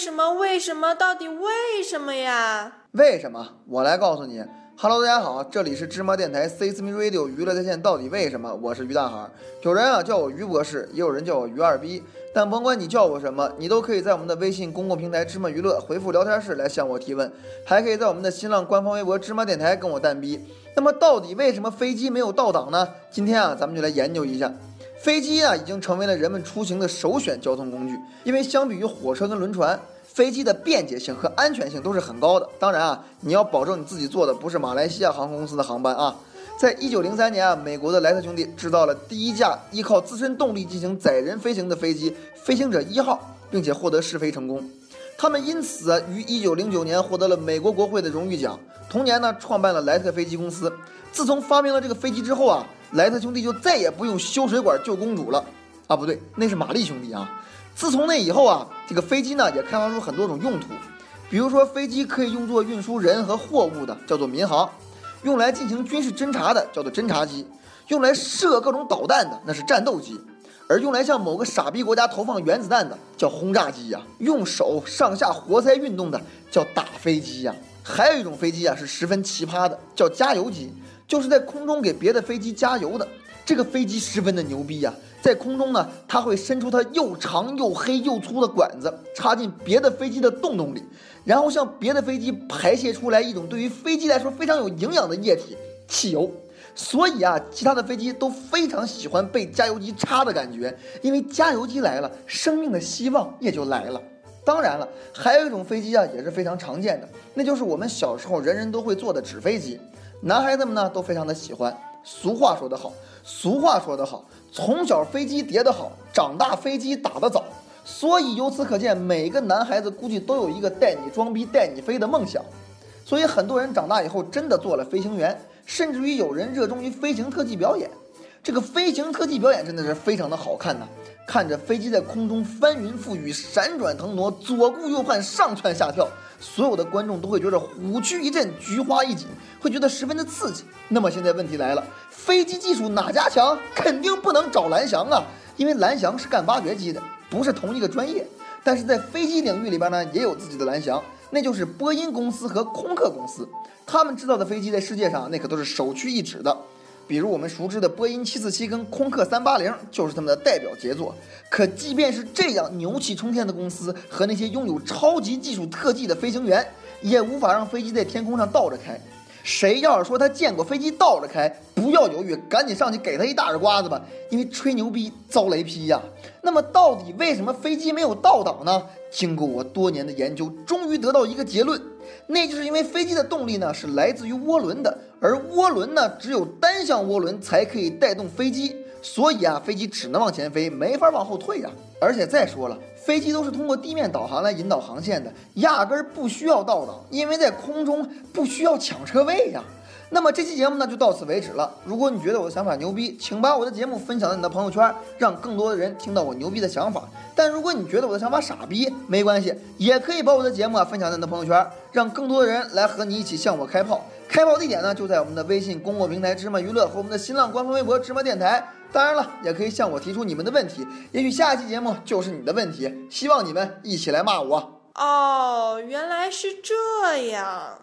什么？为什么？到底为什么呀？为什么？我来告诉你。Hello，大家好，这里是芝麻电台 C S M Radio 娱乐在线。到底为什么？我是于大海。有人啊叫我于博士，也有人叫我于二逼。但甭管你叫我什么，你都可以在我们的微信公共平台芝麻娱乐回复聊天室来向我提问，还可以在我们的新浪官方微博芝麻电台跟我蛋逼。那么到底为什么飞机没有倒档呢？今天啊，咱们就来研究一下。飞机啊，已经成为了人们出行的首选交通工具，因为相比于火车跟轮船。飞机的便捷性和安全性都是很高的。当然啊，你要保证你自己坐的不是马来西亚航空公司的航班啊。在一九零三年啊，美国的莱特兄弟制造了第一架依靠自身动力进行载人飞行的飞机“飞行者一号”，并且获得试飞成功。他们因此于一九零九年获得了美国国会的荣誉奖。同年呢，创办了莱特飞机公司。自从发明了这个飞机之后啊，莱特兄弟就再也不用修水管救公主了。啊，不对，那是玛丽兄弟啊。自从那以后啊，这个飞机呢也开发出很多种用途，比如说飞机可以用作运输人和货物的，叫做民航；用来进行军事侦察的，叫做侦察机；用来射各种导弹的，那是战斗机；而用来向某个傻逼国家投放原子弹的，叫轰炸机呀；用手上下活塞运动的，叫打飞机呀。还有一种飞机啊是十分奇葩的，叫加油机，就是在空中给别的飞机加油的。这个飞机十分的牛逼呀，在空中呢，它会伸出它又长又黑又粗的管子，插进别的飞机的洞洞里，然后向别的飞机排泄出来一种对于飞机来说非常有营养的液体——汽油。所以啊，其他的飞机都非常喜欢被加油机插的感觉，因为加油机来了，生命的希望也就来了。当然了，还有一种飞机啊，也是非常常见的，那就是我们小时候人人都会坐的纸飞机，男孩子们呢都非常的喜欢。俗话说得好。俗话说得好，从小飞机叠得好，长大飞机打得早。所以由此可见，每个男孩子估计都有一个带你装逼、带你飞的梦想。所以很多人长大以后真的做了飞行员，甚至于有人热衷于飞行特技表演。这个飞行特技表演真的是非常的好看呐！看着飞机在空中翻云覆雨、闪转腾挪、左顾右盼、上蹿下跳，所有的观众都会觉得虎躯一震、菊花一紧，会觉得十分的刺激。那么现在问题来了，飞机技术哪家强？肯定不能找蓝翔啊，因为蓝翔是干挖掘机的，不是同一个专业。但是在飞机领域里边呢，也有自己的蓝翔，那就是波音公司和空客公司，他们制造的飞机在世界上那可都是首屈一指的。比如我们熟知的波音747跟空客380就是他们的代表杰作。可即便是这样牛气冲天的公司和那些拥有超级技术特技的飞行员，也无法让飞机在天空上倒着开。谁要是说他见过飞机倒着开，不要犹豫，赶紧上去给他一大耳刮子吧，因为吹牛逼遭雷劈呀。那么到底为什么飞机没有倒档呢？经过我多年的研究，终于得到一个结论。那就是因为飞机的动力呢是来自于涡轮的，而涡轮呢只有单向涡轮才可以带动飞机，所以啊飞机只能往前飞，没法往后退呀。而且再说了，飞机都是通过地面导航来引导航线的，压根儿不需要倒档，因为在空中不需要抢车位呀。那么这期节目呢就到此为止了。如果你觉得我的想法牛逼，请把我的节目分享到你的朋友圈，让更多的人听到我牛逼的想法。但如果你觉得我的想法傻逼，没关系，也可以把我的节目啊分享到你的朋友圈，让更多的人来和你一起向我开炮。开炮地点呢就在我们的微信公共平台芝麻娱乐和我们的新浪官方微博芝麻电台。当然了，也可以向我提出你们的问题，也许下一期节目就是你的问题。希望你们一起来骂我。哦，原来是这样。